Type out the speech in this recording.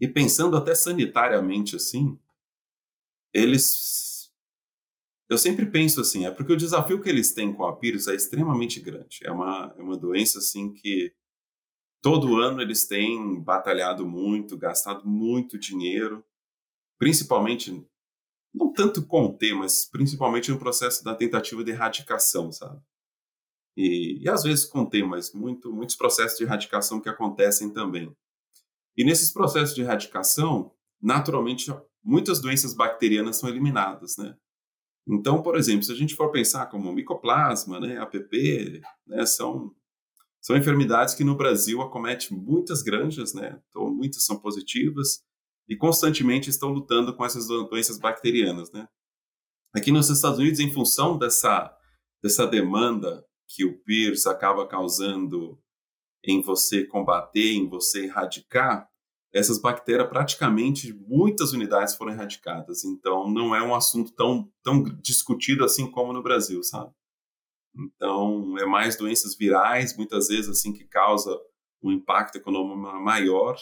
E pensando até sanitariamente assim, eles. Eu sempre penso assim, é porque o desafio que eles têm com a Pires é extremamente grande. É uma, é uma doença assim que todo ano eles têm batalhado muito, gastado muito dinheiro, principalmente, não tanto conter, mas principalmente no processo da tentativa de erradicação, sabe? E, e às vezes conter, mas muito, muitos processos de erradicação que acontecem também. E nesses processos de erradicação, naturalmente, muitas doenças bacterianas são eliminadas, né? Então, por exemplo, se a gente for pensar como micoplasma, né, APP, né, são são enfermidades que no Brasil acometem muitas granjas, né? Então, muitas são positivas e constantemente estão lutando com essas doenças bacterianas, né? Aqui nos Estados Unidos, em função dessa dessa demanda que o PIRS acaba causando em você combater, em você erradicar, essas bactérias praticamente muitas unidades foram erradicadas. Então não é um assunto tão tão discutido assim como no Brasil, sabe? Então é mais doenças virais, muitas vezes assim que causa um impacto econômico maior